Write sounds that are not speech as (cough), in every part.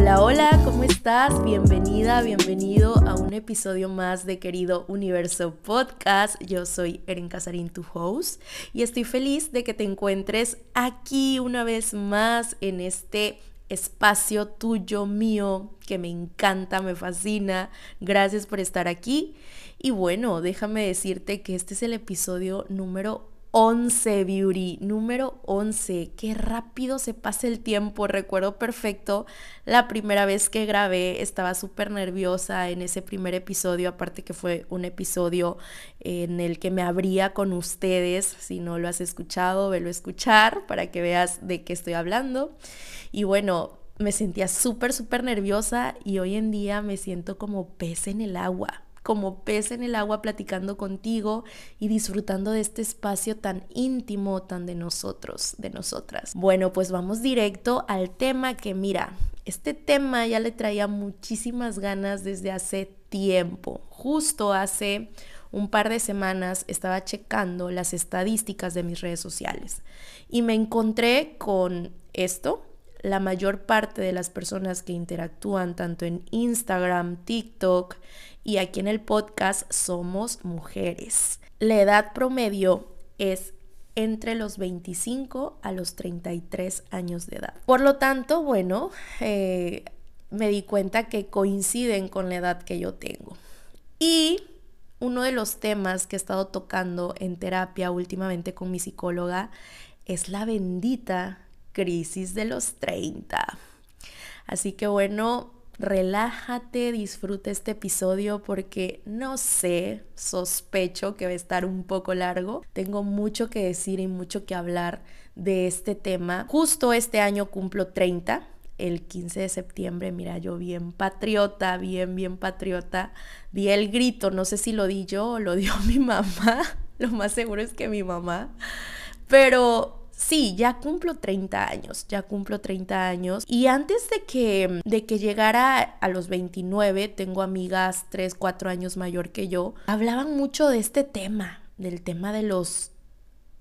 Hola, hola, ¿cómo estás? Bienvenida, bienvenido a un episodio más de Querido Universo Podcast. Yo soy Erin Casarín, tu host, y estoy feliz de que te encuentres aquí una vez más en este espacio tuyo, mío, que me encanta, me fascina. Gracias por estar aquí. Y bueno, déjame decirte que este es el episodio número 11, Beauty, número 11. Qué rápido se pasa el tiempo. Recuerdo perfecto la primera vez que grabé. Estaba súper nerviosa en ese primer episodio. Aparte que fue un episodio en el que me abría con ustedes. Si no lo has escuchado, velo a escuchar para que veas de qué estoy hablando. Y bueno, me sentía súper, súper nerviosa y hoy en día me siento como pez en el agua como pez en el agua platicando contigo y disfrutando de este espacio tan íntimo, tan de nosotros, de nosotras. Bueno, pues vamos directo al tema que mira, este tema ya le traía muchísimas ganas desde hace tiempo. Justo hace un par de semanas estaba checando las estadísticas de mis redes sociales y me encontré con esto. La mayor parte de las personas que interactúan tanto en Instagram, TikTok, y aquí en el podcast somos mujeres. La edad promedio es entre los 25 a los 33 años de edad. Por lo tanto, bueno, eh, me di cuenta que coinciden con la edad que yo tengo. Y uno de los temas que he estado tocando en terapia últimamente con mi psicóloga es la bendita crisis de los 30. Así que bueno, relájate, disfruta este episodio porque no sé, sospecho que va a estar un poco largo. Tengo mucho que decir y mucho que hablar de este tema. Justo este año cumplo 30 el 15 de septiembre, mira, yo bien patriota, bien, bien patriota, di el grito, no sé si lo di yo o lo dio (laughs) mi mamá, lo más seguro es que mi mamá, pero Sí, ya cumplo 30 años, ya cumplo 30 años. Y antes de que, de que llegara a los 29, tengo amigas 3, 4 años mayor que yo, hablaban mucho de este tema, del tema de los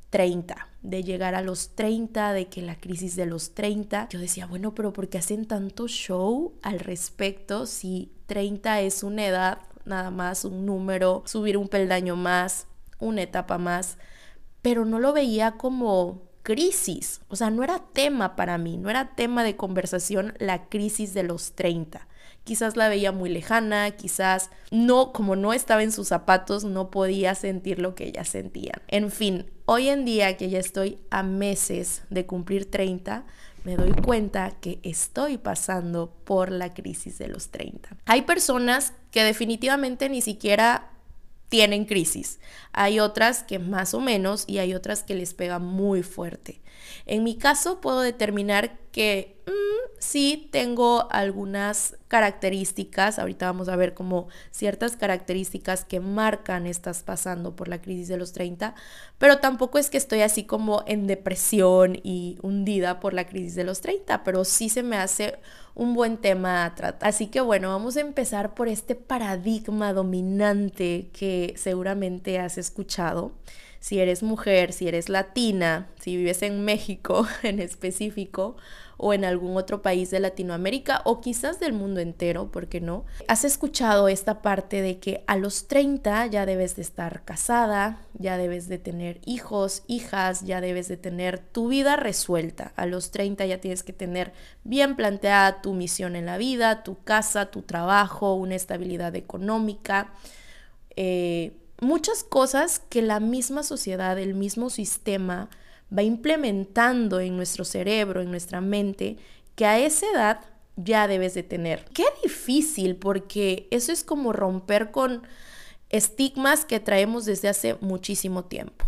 30, de llegar a los 30, de que la crisis de los 30. Yo decía, bueno, pero ¿por qué hacen tanto show al respecto si 30 es una edad, nada más un número, subir un peldaño más, una etapa más? Pero no lo veía como crisis, o sea, no era tema para mí, no era tema de conversación la crisis de los 30. Quizás la veía muy lejana, quizás no, como no estaba en sus zapatos, no podía sentir lo que ella sentía. En fin, hoy en día que ya estoy a meses de cumplir 30, me doy cuenta que estoy pasando por la crisis de los 30. Hay personas que definitivamente ni siquiera tienen crisis. Hay otras que más o menos y hay otras que les pega muy fuerte. En mi caso puedo determinar que mm, sí tengo algunas características, ahorita vamos a ver como ciertas características que marcan estás pasando por la crisis de los 30, pero tampoco es que estoy así como en depresión y hundida por la crisis de los 30, pero sí se me hace un buen tema a tratar. Así que bueno, vamos a empezar por este paradigma dominante que seguramente has escuchado si eres mujer, si eres latina, si vives en México (laughs) en específico o en algún otro país de Latinoamérica o quizás del mundo entero, ¿por qué no? Has escuchado esta parte de que a los 30 ya debes de estar casada, ya debes de tener hijos, hijas, ya debes de tener tu vida resuelta. A los 30 ya tienes que tener bien planteada tu misión en la vida, tu casa, tu trabajo, una estabilidad económica. Eh, muchas cosas que la misma sociedad, el mismo sistema va implementando en nuestro cerebro, en nuestra mente, que a esa edad ya debes de tener. Qué difícil, porque eso es como romper con estigmas que traemos desde hace muchísimo tiempo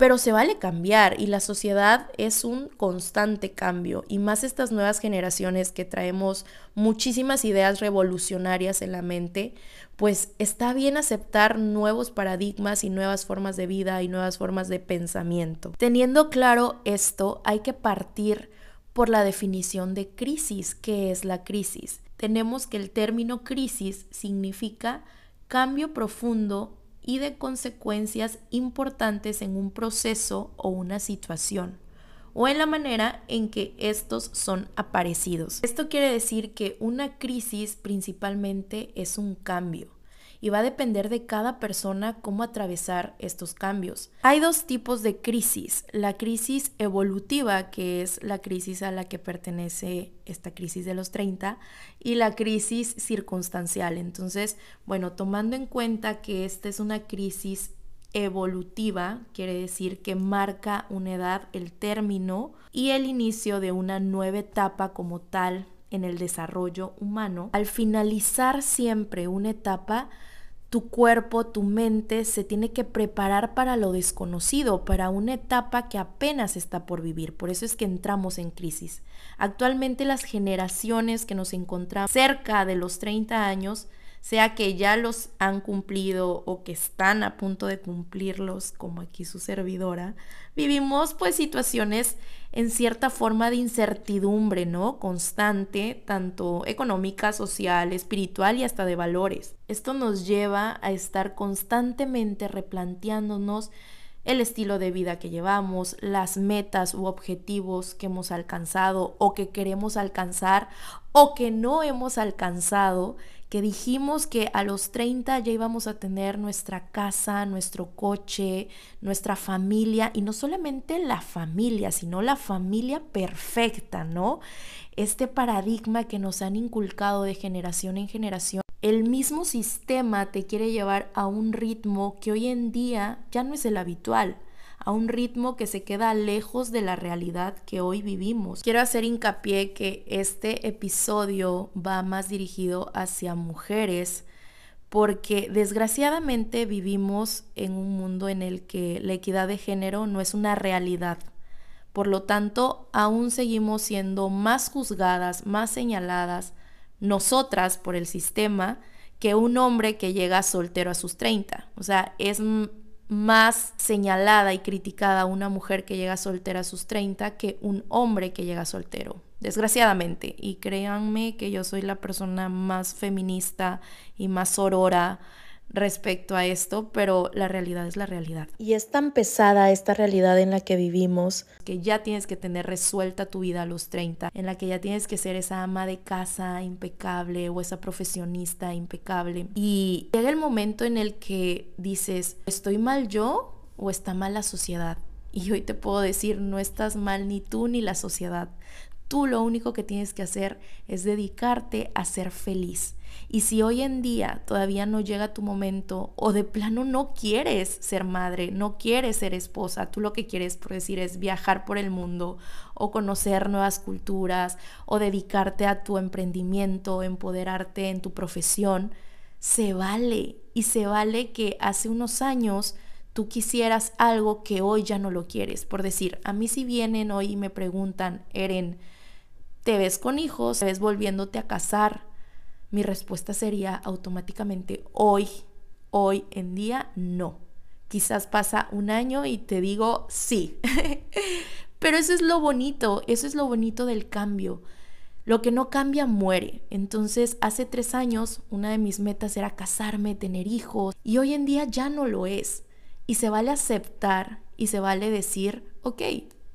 pero se vale cambiar y la sociedad es un constante cambio y más estas nuevas generaciones que traemos muchísimas ideas revolucionarias en la mente, pues está bien aceptar nuevos paradigmas y nuevas formas de vida y nuevas formas de pensamiento. Teniendo claro esto, hay que partir por la definición de crisis. ¿Qué es la crisis? Tenemos que el término crisis significa cambio profundo de consecuencias importantes en un proceso o una situación. o en la manera en que estos son aparecidos. Esto quiere decir que una crisis principalmente es un cambio y va a depender de cada persona cómo atravesar estos cambios. Hay dos tipos de crisis. La crisis evolutiva, que es la crisis a la que pertenece esta crisis de los 30, y la crisis circunstancial. Entonces, bueno, tomando en cuenta que esta es una crisis evolutiva, quiere decir que marca una edad, el término y el inicio de una nueva etapa como tal en el desarrollo humano. Al finalizar siempre una etapa, tu cuerpo, tu mente se tiene que preparar para lo desconocido, para una etapa que apenas está por vivir. Por eso es que entramos en crisis. Actualmente las generaciones que nos encontramos cerca de los 30 años sea que ya los han cumplido o que están a punto de cumplirlos, como aquí su servidora, vivimos pues situaciones en cierta forma de incertidumbre, ¿no? Constante, tanto económica, social, espiritual y hasta de valores. Esto nos lleva a estar constantemente replanteándonos el estilo de vida que llevamos, las metas u objetivos que hemos alcanzado o que queremos alcanzar o que no hemos alcanzado que dijimos que a los 30 ya íbamos a tener nuestra casa, nuestro coche, nuestra familia, y no solamente la familia, sino la familia perfecta, ¿no? Este paradigma que nos han inculcado de generación en generación. El mismo sistema te quiere llevar a un ritmo que hoy en día ya no es el habitual a un ritmo que se queda lejos de la realidad que hoy vivimos. Quiero hacer hincapié que este episodio va más dirigido hacia mujeres porque desgraciadamente vivimos en un mundo en el que la equidad de género no es una realidad. Por lo tanto, aún seguimos siendo más juzgadas, más señaladas nosotras por el sistema que un hombre que llega soltero a sus 30. O sea, es más señalada y criticada una mujer que llega soltera a sus 30 que un hombre que llega soltero, desgraciadamente. Y créanme que yo soy la persona más feminista y más sorora respecto a esto, pero la realidad es la realidad. Y es tan pesada esta realidad en la que vivimos que ya tienes que tener resuelta tu vida a los 30, en la que ya tienes que ser esa ama de casa impecable o esa profesionista impecable. Y llega el momento en el que dices, ¿estoy mal yo o está mal la sociedad? Y hoy te puedo decir, no estás mal ni tú ni la sociedad. Tú lo único que tienes que hacer es dedicarte a ser feliz y si hoy en día todavía no llega tu momento o de plano no quieres ser madre, no quieres ser esposa, tú lo que quieres por decir es viajar por el mundo o conocer nuevas culturas o dedicarte a tu emprendimiento, empoderarte en tu profesión, se vale y se vale que hace unos años tú quisieras algo que hoy ya no lo quieres. Por decir, a mí si vienen hoy y me preguntan, Eren, ¿te ves con hijos? ¿Te ves volviéndote a casar? Mi respuesta sería automáticamente hoy, hoy en día, no. Quizás pasa un año y te digo sí. (laughs) Pero eso es lo bonito, eso es lo bonito del cambio. Lo que no cambia muere. Entonces, hace tres años una de mis metas era casarme, tener hijos, y hoy en día ya no lo es. Y se vale aceptar y se vale decir, ok,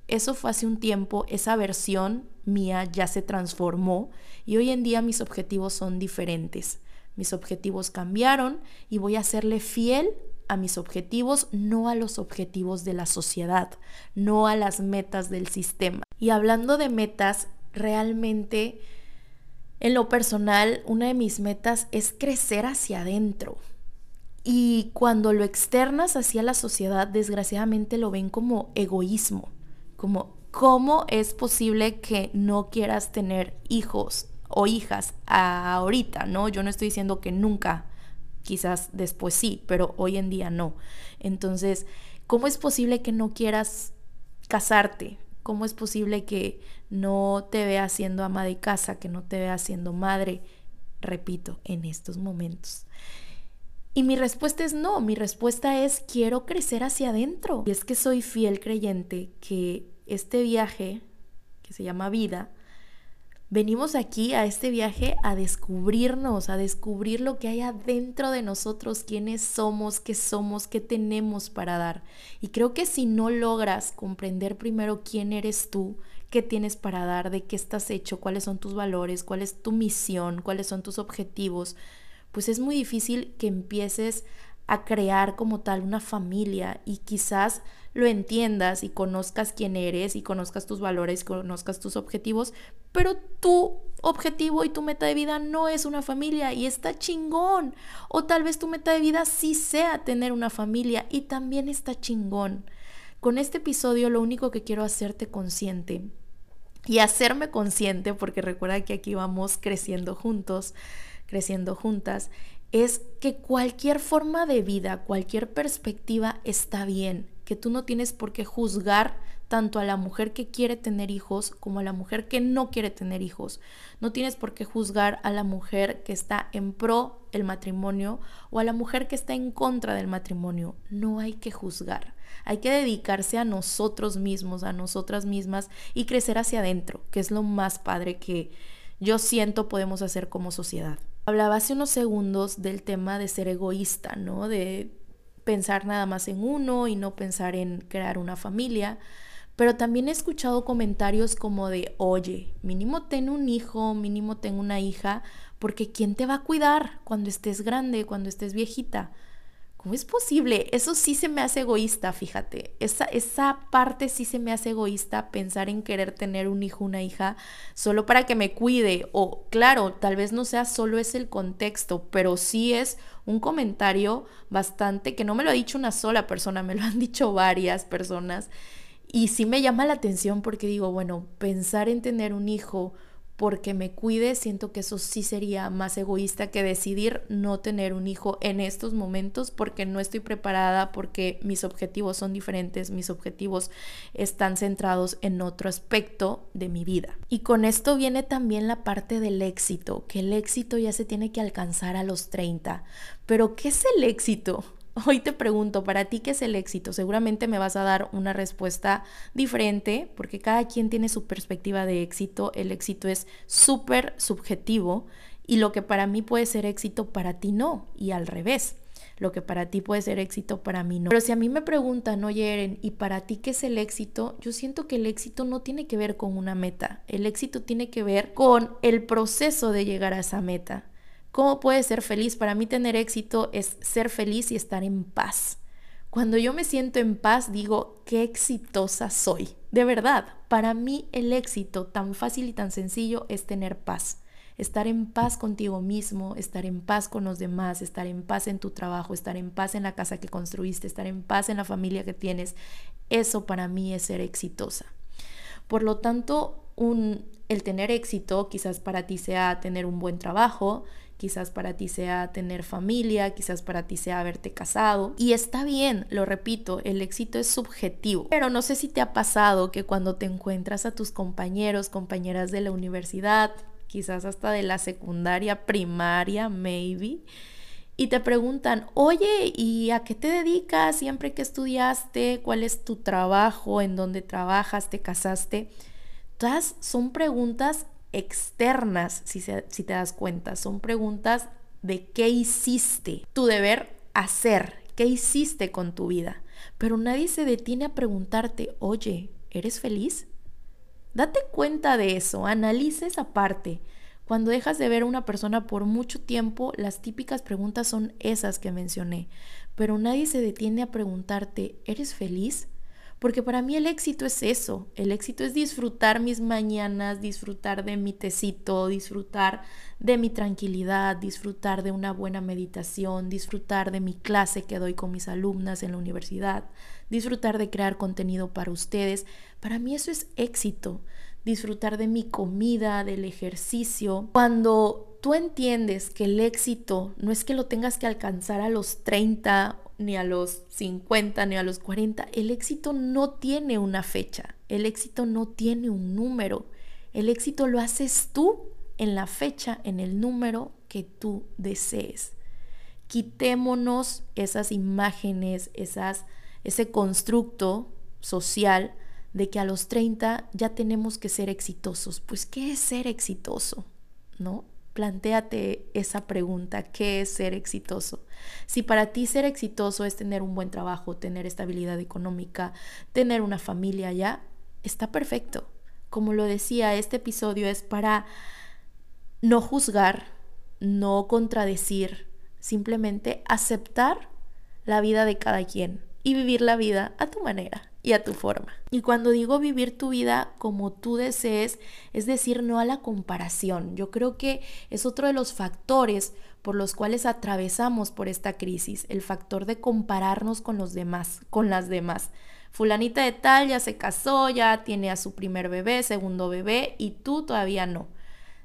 eso fue hace un tiempo, esa versión mía ya se transformó y hoy en día mis objetivos son diferentes. Mis objetivos cambiaron y voy a serle fiel a mis objetivos, no a los objetivos de la sociedad, no a las metas del sistema. Y hablando de metas, realmente en lo personal, una de mis metas es crecer hacia adentro. Y cuando lo externas hacia la sociedad, desgraciadamente lo ven como egoísmo, como cómo es posible que no quieras tener hijos o hijas ahorita, ¿no? Yo no estoy diciendo que nunca, quizás después sí, pero hoy en día no. Entonces, ¿cómo es posible que no quieras casarte? ¿Cómo es posible que no te veas siendo ama de casa, que no te veas siendo madre? Repito, en estos momentos. Y mi respuesta es no, mi respuesta es quiero crecer hacia adentro. Y es que soy fiel creyente que este viaje, que se llama vida, Venimos aquí a este viaje a descubrirnos, a descubrir lo que hay adentro de nosotros, quiénes somos, qué somos, qué tenemos para dar. Y creo que si no logras comprender primero quién eres tú, qué tienes para dar, de qué estás hecho, cuáles son tus valores, cuál es tu misión, cuáles son tus objetivos, pues es muy difícil que empieces a crear como tal una familia y quizás lo entiendas y conozcas quién eres y conozcas tus valores, conozcas tus objetivos, pero tu objetivo y tu meta de vida no es una familia y está chingón. O tal vez tu meta de vida sí sea tener una familia y también está chingón. Con este episodio lo único que quiero hacerte consciente y hacerme consciente, porque recuerda que aquí vamos creciendo juntos, creciendo juntas, es que cualquier forma de vida, cualquier perspectiva está bien, que tú no tienes por qué juzgar tanto a la mujer que quiere tener hijos como a la mujer que no quiere tener hijos. No tienes por qué juzgar a la mujer que está en pro el matrimonio o a la mujer que está en contra del matrimonio. No hay que juzgar. Hay que dedicarse a nosotros mismos, a nosotras mismas y crecer hacia adentro, que es lo más padre que yo siento podemos hacer como sociedad. Hablaba hace unos segundos del tema de ser egoísta, ¿no? De pensar nada más en uno y no pensar en crear una familia. Pero también he escuchado comentarios como de, oye, mínimo ten un hijo, mínimo ten una hija, porque ¿quién te va a cuidar cuando estés grande, cuando estés viejita? ¿Cómo es posible? Eso sí se me hace egoísta, fíjate. Esa, esa parte sí se me hace egoísta pensar en querer tener un hijo, una hija, solo para que me cuide. O claro, tal vez no sea solo ese el contexto, pero sí es un comentario bastante que no me lo ha dicho una sola persona, me lo han (laughs) dicho varias personas. Y sí me llama la atención porque digo, bueno, pensar en tener un hijo porque me cuide, siento que eso sí sería más egoísta que decidir no tener un hijo en estos momentos porque no estoy preparada, porque mis objetivos son diferentes, mis objetivos están centrados en otro aspecto de mi vida. Y con esto viene también la parte del éxito, que el éxito ya se tiene que alcanzar a los 30. Pero ¿qué es el éxito? Hoy te pregunto, para ti, ¿qué es el éxito? Seguramente me vas a dar una respuesta diferente porque cada quien tiene su perspectiva de éxito. El éxito es súper subjetivo y lo que para mí puede ser éxito, para ti no. Y al revés, lo que para ti puede ser éxito, para mí no. Pero si a mí me preguntan, oye Eren, ¿y para ti qué es el éxito? Yo siento que el éxito no tiene que ver con una meta. El éxito tiene que ver con el proceso de llegar a esa meta. ¿Cómo puedes ser feliz? Para mí tener éxito es ser feliz y estar en paz. Cuando yo me siento en paz, digo, qué exitosa soy. De verdad, para mí el éxito tan fácil y tan sencillo es tener paz. Estar en paz contigo mismo, estar en paz con los demás, estar en paz en tu trabajo, estar en paz en la casa que construiste, estar en paz en la familia que tienes. Eso para mí es ser exitosa. Por lo tanto, el tener éxito quizás para ti sea tener un buen trabajo, quizás para ti sea tener familia, quizás para ti sea haberte casado. Y está bien, lo repito, el éxito es subjetivo. Pero no sé si te ha pasado que cuando te encuentras a tus compañeros, compañeras de la universidad, quizás hasta de la secundaria, primaria, maybe, y te preguntan, oye, ¿y a qué te dedicas siempre que estudiaste? ¿Cuál es tu trabajo? ¿En dónde trabajas? ¿Te casaste? Todas son preguntas externas, si, si te das cuenta, son preguntas de qué hiciste, tu deber hacer, qué hiciste con tu vida. Pero nadie se detiene a preguntarte, oye, ¿eres feliz? Date cuenta de eso, analiza esa parte. Cuando dejas de ver a una persona por mucho tiempo, las típicas preguntas son esas que mencioné, pero nadie se detiene a preguntarte, ¿eres feliz? Porque para mí el éxito es eso, el éxito es disfrutar mis mañanas, disfrutar de mi tecito, disfrutar de mi tranquilidad, disfrutar de una buena meditación, disfrutar de mi clase que doy con mis alumnas en la universidad, disfrutar de crear contenido para ustedes. Para mí eso es éxito, disfrutar de mi comida, del ejercicio. Cuando tú entiendes que el éxito no es que lo tengas que alcanzar a los 30 ni a los 50, ni a los 40. El éxito no tiene una fecha, el éxito no tiene un número. El éxito lo haces tú en la fecha, en el número que tú desees. Quitémonos esas imágenes, esas, ese constructo social de que a los 30 ya tenemos que ser exitosos. Pues, ¿qué es ser exitoso? ¿No? Plantéate esa pregunta, ¿qué es ser exitoso? Si para ti ser exitoso es tener un buen trabajo, tener estabilidad económica, tener una familia ya, está perfecto. Como lo decía, este episodio es para no juzgar, no contradecir, simplemente aceptar la vida de cada quien y vivir la vida a tu manera y a tu forma. Y cuando digo vivir tu vida como tú desees, es decir, no a la comparación. Yo creo que es otro de los factores por los cuales atravesamos por esta crisis, el factor de compararnos con los demás, con las demás. Fulanita de tal ya se casó, ya tiene a su primer bebé, segundo bebé y tú todavía no.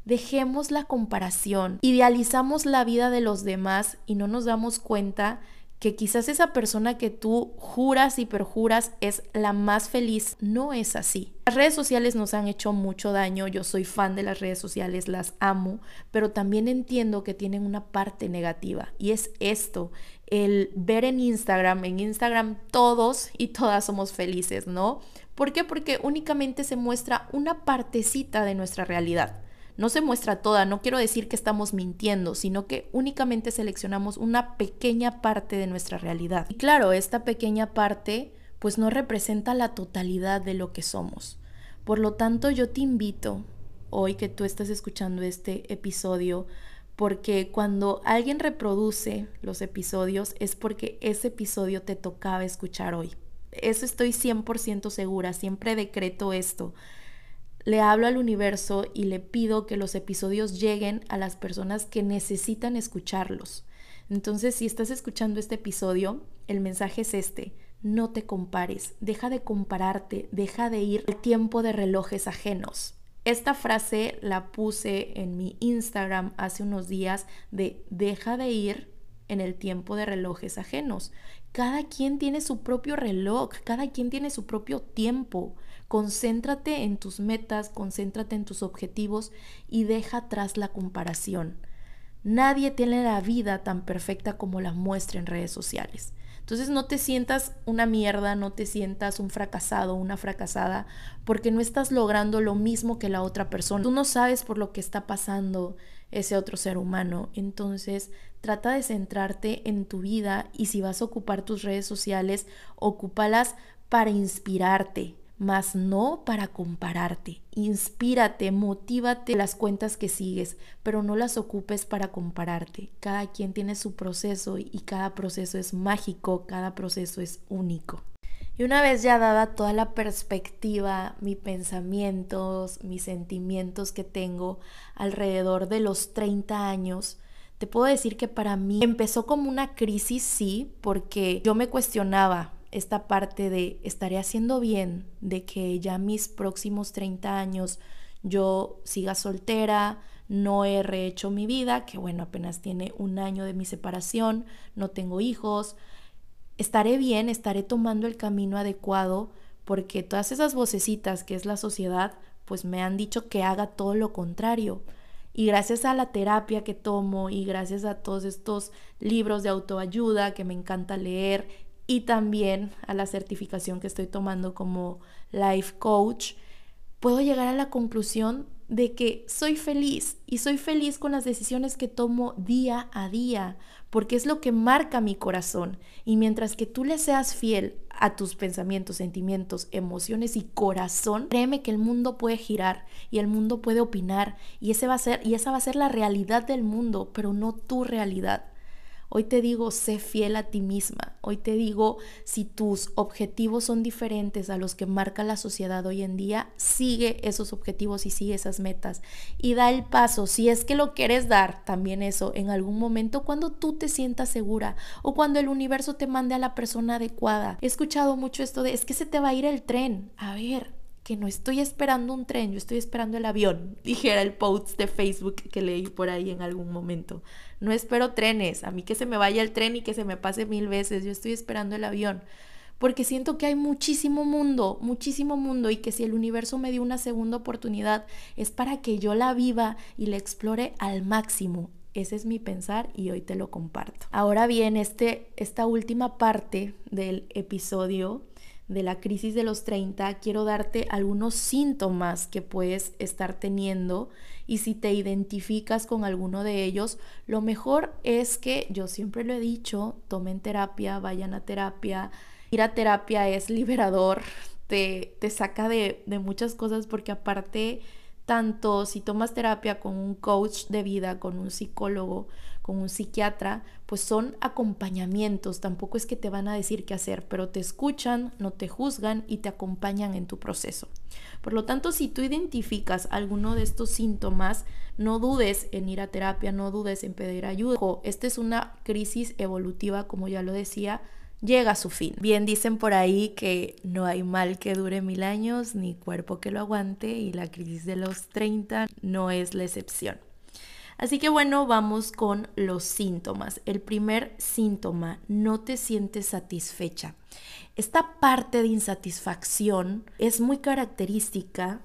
Dejemos la comparación, idealizamos la vida de los demás y no nos damos cuenta que quizás esa persona que tú juras y perjuras es la más feliz, no es así. Las redes sociales nos han hecho mucho daño, yo soy fan de las redes sociales, las amo, pero también entiendo que tienen una parte negativa y es esto, el ver en Instagram, en Instagram todos y todas somos felices, ¿no? ¿Por qué? Porque únicamente se muestra una partecita de nuestra realidad no se muestra toda, no quiero decir que estamos mintiendo, sino que únicamente seleccionamos una pequeña parte de nuestra realidad. Y claro, esta pequeña parte pues no representa la totalidad de lo que somos. Por lo tanto, yo te invito hoy que tú estás escuchando este episodio, porque cuando alguien reproduce los episodios es porque ese episodio te tocaba escuchar hoy. Eso estoy 100% segura, siempre decreto esto le hablo al universo y le pido que los episodios lleguen a las personas que necesitan escucharlos. Entonces, si estás escuchando este episodio, el mensaje es este. No te compares, deja de compararte, deja de ir al tiempo de relojes ajenos. Esta frase la puse en mi Instagram hace unos días de deja de ir en el tiempo de relojes ajenos. Cada quien tiene su propio reloj, cada quien tiene su propio tiempo. Concéntrate en tus metas, concéntrate en tus objetivos y deja atrás la comparación. Nadie tiene la vida tan perfecta como la muestra en redes sociales. Entonces no te sientas una mierda, no te sientas un fracasado, una fracasada, porque no estás logrando lo mismo que la otra persona. Tú no sabes por lo que está pasando ese otro ser humano. Entonces trata de centrarte en tu vida y si vas a ocupar tus redes sociales, ocúpalas para inspirarte, mas no para compararte. Inspírate, motívate las cuentas que sigues, pero no las ocupes para compararte. Cada quien tiene su proceso y cada proceso es mágico, cada proceso es único. Y una vez ya dada toda la perspectiva, mis pensamientos, mis sentimientos que tengo alrededor de los 30 años, te puedo decir que para mí empezó como una crisis, sí, porque yo me cuestionaba, esta parte de estaré haciendo bien, de que ya mis próximos 30 años yo siga soltera, no he rehecho mi vida, que bueno, apenas tiene un año de mi separación, no tengo hijos, estaré bien, estaré tomando el camino adecuado, porque todas esas vocecitas que es la sociedad, pues me han dicho que haga todo lo contrario. Y gracias a la terapia que tomo y gracias a todos estos libros de autoayuda que me encanta leer y también a la certificación que estoy tomando como life coach, puedo llegar a la conclusión de que soy feliz y soy feliz con las decisiones que tomo día a día, porque es lo que marca mi corazón. Y mientras que tú le seas fiel a tus pensamientos, sentimientos, emociones y corazón, créeme que el mundo puede girar y el mundo puede opinar y ese va a ser y esa va a ser la realidad del mundo, pero no tu realidad. Hoy te digo, sé fiel a ti misma. Hoy te digo, si tus objetivos son diferentes a los que marca la sociedad hoy en día, sigue esos objetivos y sigue esas metas. Y da el paso, si es que lo quieres dar, también eso, en algún momento cuando tú te sientas segura o cuando el universo te mande a la persona adecuada. He escuchado mucho esto de, es que se te va a ir el tren. A ver, no estoy esperando un tren, yo estoy esperando el avión, (laughs) dijera el post de Facebook que leí por ahí en algún momento. No espero trenes, a mí que se me vaya el tren y que se me pase mil veces, yo estoy esperando el avión. Porque siento que hay muchísimo mundo, muchísimo mundo y que si el universo me dio una segunda oportunidad es para que yo la viva y la explore al máximo. Ese es mi pensar y hoy te lo comparto. Ahora bien, este, esta última parte del episodio de la crisis de los 30, quiero darte algunos síntomas que puedes estar teniendo y si te identificas con alguno de ellos, lo mejor es que, yo siempre lo he dicho, tomen terapia, vayan a terapia. Ir a terapia es liberador, te, te saca de, de muchas cosas porque aparte tanto si tomas terapia con un coach de vida, con un psicólogo, con un psiquiatra, pues son acompañamientos, tampoco es que te van a decir qué hacer, pero te escuchan, no te juzgan y te acompañan en tu proceso. Por lo tanto, si tú identificas alguno de estos síntomas, no dudes en ir a terapia, no dudes en pedir ayuda. esta es una crisis evolutiva, como ya lo decía, llega a su fin. Bien dicen por ahí que no hay mal que dure mil años ni cuerpo que lo aguante y la crisis de los 30 no es la excepción. Así que bueno, vamos con los síntomas. El primer síntoma, no te sientes satisfecha. Esta parte de insatisfacción es muy característica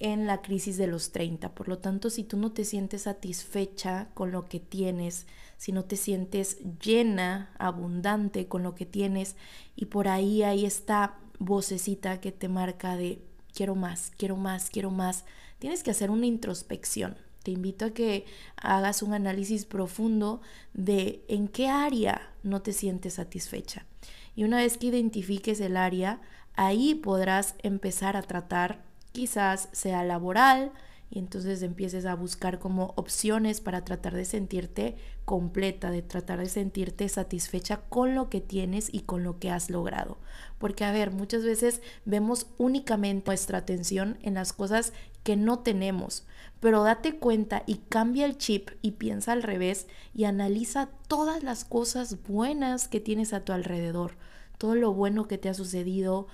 en la crisis de los 30. Por lo tanto, si tú no te sientes satisfecha con lo que tienes, si no te sientes llena, abundante con lo que tienes y por ahí hay esta vocecita que te marca de quiero más, quiero más, quiero más, tienes que hacer una introspección. Te invito a que hagas un análisis profundo de en qué área no te sientes satisfecha. Y una vez que identifiques el área, ahí podrás empezar a tratar, quizás sea laboral, y entonces empieces a buscar como opciones para tratar de sentirte completa, de tratar de sentirte satisfecha con lo que tienes y con lo que has logrado. Porque a ver, muchas veces vemos únicamente nuestra atención en las cosas que no tenemos, pero date cuenta y cambia el chip y piensa al revés y analiza todas las cosas buenas que tienes a tu alrededor, todo lo bueno que te ha sucedido,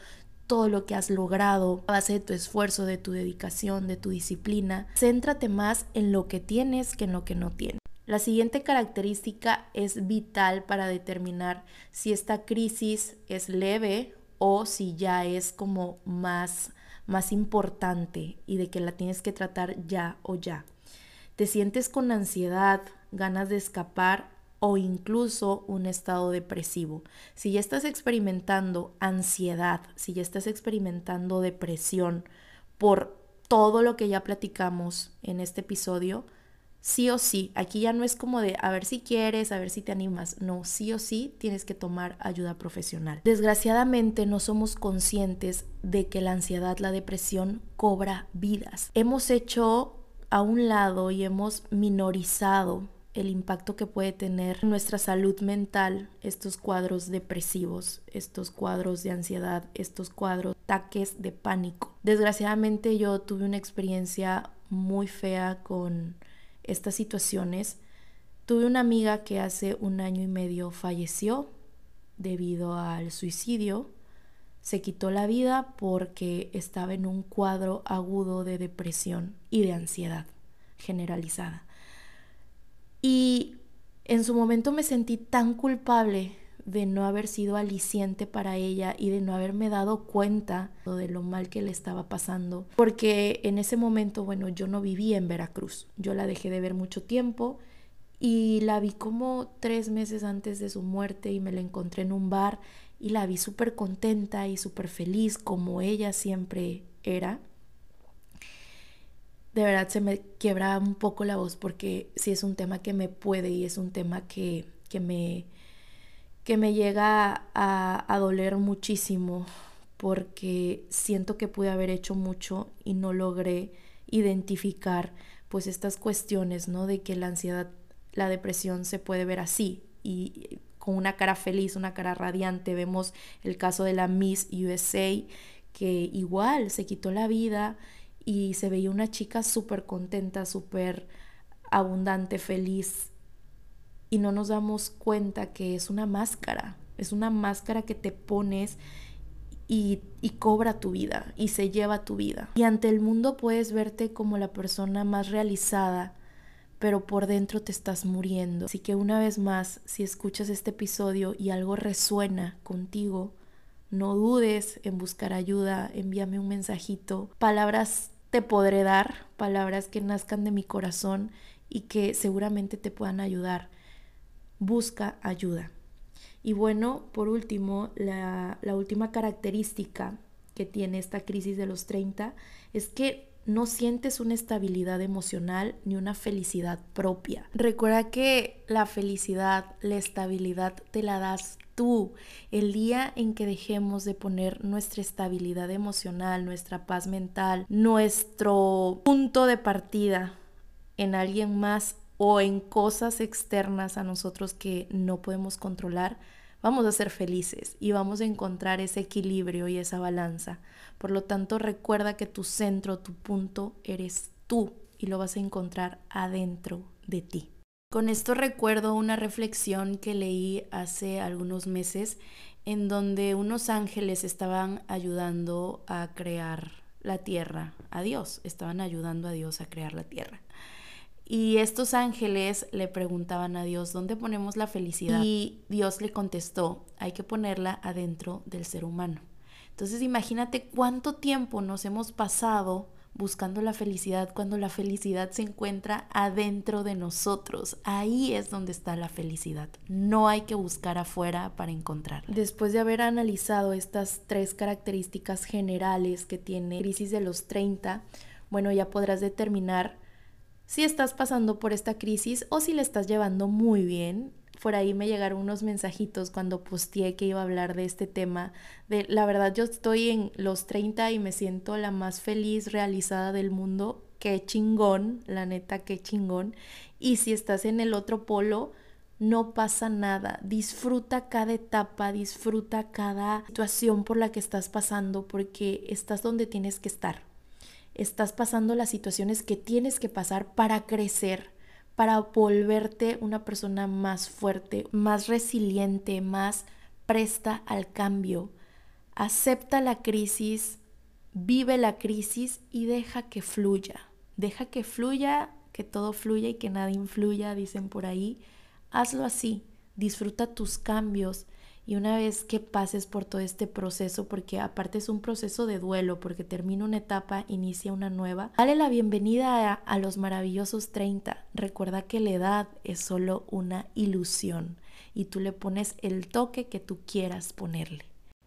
todo lo que has logrado a base de tu esfuerzo, de tu dedicación, de tu disciplina. Céntrate más en lo que tienes que en lo que no tienes. La siguiente característica es vital para determinar si esta crisis es leve o si ya es como más más importante y de que la tienes que tratar ya o ya. Te sientes con ansiedad, ganas de escapar o incluso un estado depresivo. Si ya estás experimentando ansiedad, si ya estás experimentando depresión por todo lo que ya platicamos en este episodio, sí o sí, aquí ya no es como de a ver si quieres, a ver si te animas, no, sí o sí tienes que tomar ayuda profesional. Desgraciadamente no somos conscientes de que la ansiedad, la depresión cobra vidas. Hemos hecho a un lado y hemos minorizado el impacto que puede tener en nuestra salud mental estos cuadros depresivos, estos cuadros de ansiedad, estos cuadros, ataques de pánico. Desgraciadamente yo tuve una experiencia muy fea con estas situaciones. Tuve una amiga que hace un año y medio falleció debido al suicidio. Se quitó la vida porque estaba en un cuadro agudo de depresión y de ansiedad generalizada. Y en su momento me sentí tan culpable de no haber sido aliciente para ella y de no haberme dado cuenta de lo mal que le estaba pasando. Porque en ese momento, bueno, yo no vivía en Veracruz. Yo la dejé de ver mucho tiempo y la vi como tres meses antes de su muerte y me la encontré en un bar y la vi súper contenta y súper feliz como ella siempre era de verdad se me quiebra un poco la voz porque sí es un tema que me puede y es un tema que, me, que me llega a, a, doler muchísimo porque siento que pude haber hecho mucho y no logré identificar pues estas cuestiones, ¿no? De que la ansiedad, la depresión se puede ver así y con una cara feliz, una cara radiante. Vemos el caso de la Miss USA que igual se quitó la vida y se veía una chica súper contenta, súper abundante, feliz. Y no nos damos cuenta que es una máscara, es una máscara que te pones y, y, cobra tu vida y se lleva tu vida. Y ante el mundo puedes verte como la persona más realizada, pero por dentro te estás muriendo. Así que una vez más, si escuchas este episodio y algo resuena contigo, no dudes en buscar ayuda, envíame un mensajito, palabras te podré dar, palabras que nazcan de mi corazón y que seguramente te puedan ayudar. Busca ayuda. Y bueno, por último, la, la última característica que tiene esta crisis de los 30 es que no sientes una estabilidad emocional ni una felicidad propia. Recuerda que la felicidad, la estabilidad te la das tú. El día en que dejemos de poner nuestra estabilidad emocional, nuestra paz mental, nuestro punto de partida en alguien más o en cosas externas a nosotros que no podemos controlar, vamos a ser felices y vamos a encontrar ese equilibrio y esa balanza. Por lo tanto, recuerda que tu centro, tu punto, eres tú y lo vas a encontrar adentro de ti. Con esto recuerdo una reflexión que leí hace algunos meses en donde unos ángeles estaban ayudando a crear la tierra, a Dios, estaban ayudando a Dios a crear la tierra. Y estos ángeles le preguntaban a Dios, ¿dónde ponemos la felicidad? Y Dios le contestó, hay que ponerla adentro del ser humano. Entonces imagínate cuánto tiempo nos hemos pasado buscando la felicidad cuando la felicidad se encuentra adentro de nosotros. Ahí es donde está la felicidad. No hay que buscar afuera para encontrarla. Después de haber analizado estas tres características generales que tiene crisis de los 30, bueno, ya podrás determinar si estás pasando por esta crisis o si le estás llevando muy bien. Por ahí me llegaron unos mensajitos cuando posteé que iba a hablar de este tema. De la verdad, yo estoy en los 30 y me siento la más feliz, realizada del mundo. Qué chingón, la neta, qué chingón. Y si estás en el otro polo, no pasa nada. Disfruta cada etapa, disfruta cada situación por la que estás pasando porque estás donde tienes que estar estás pasando las situaciones que tienes que pasar para crecer, para volverte una persona más fuerte, más resiliente, más presta al cambio. Acepta la crisis, vive la crisis y deja que fluya. Deja que fluya, que todo fluya y que nada influya, dicen por ahí. Hazlo así, disfruta tus cambios, y una vez que pases por todo este proceso, porque aparte es un proceso de duelo, porque termina una etapa, inicia una nueva, dale la bienvenida a, los maravillosos 30. Recuerda que la edad es solo una ilusión y tú le pones el toque que tú quieras ponerle.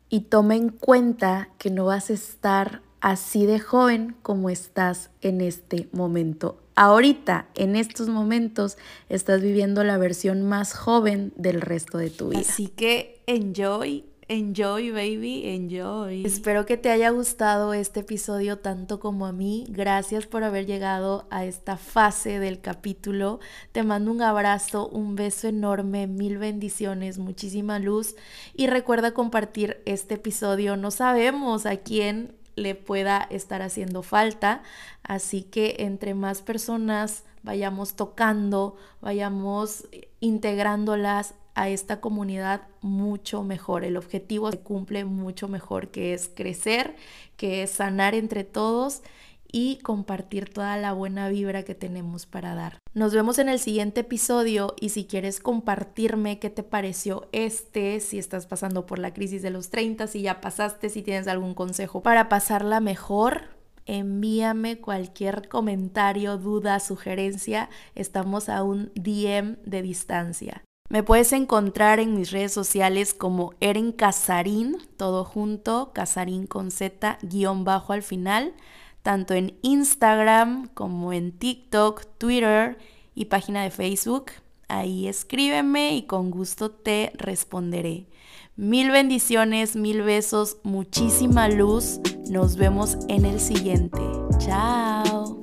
Y toma en cuenta que no vas a estar así de joven como estás en este momento ahorita, en estos momentos, estás viviendo la versión más joven del resto de tu vida. Así que enjoy. Enjoy, baby, enjoy. Espero que te haya gustado este episodio tanto como a mí. Gracias por haber llegado a esta fase del capítulo. Te mando un abrazo, un beso enorme, mil bendiciones, muchísima luz. Y recuerda compartir este episodio. No sabemos a quién le pueda estar haciendo falta. Así que entre más personas vayamos tocando, vayamos integrándolas a esta comunidad mucho mejor. El objetivo se cumple mucho mejor, que es crecer, que es sanar entre todos y compartir toda la buena vibra que tenemos para dar. Nos vemos en el siguiente episodio y si quieres compartirme qué te pareció este, si estás pasando por la crisis de los 30, si ya pasaste, si tienes algún consejo para pasarla mejor, envíame cualquier comentario, duda, sugerencia. Estamos a un DM de distancia. Me puedes encontrar en mis redes sociales como Eren Casarín, todo junto, Casarín con Z, guion bajo al final tanto en Instagram como en TikTok, Twitter y página de Facebook. Ahí escríbeme y con gusto te responderé. Mil bendiciones, mil besos, muchísima luz. Nos vemos en el siguiente. Chao.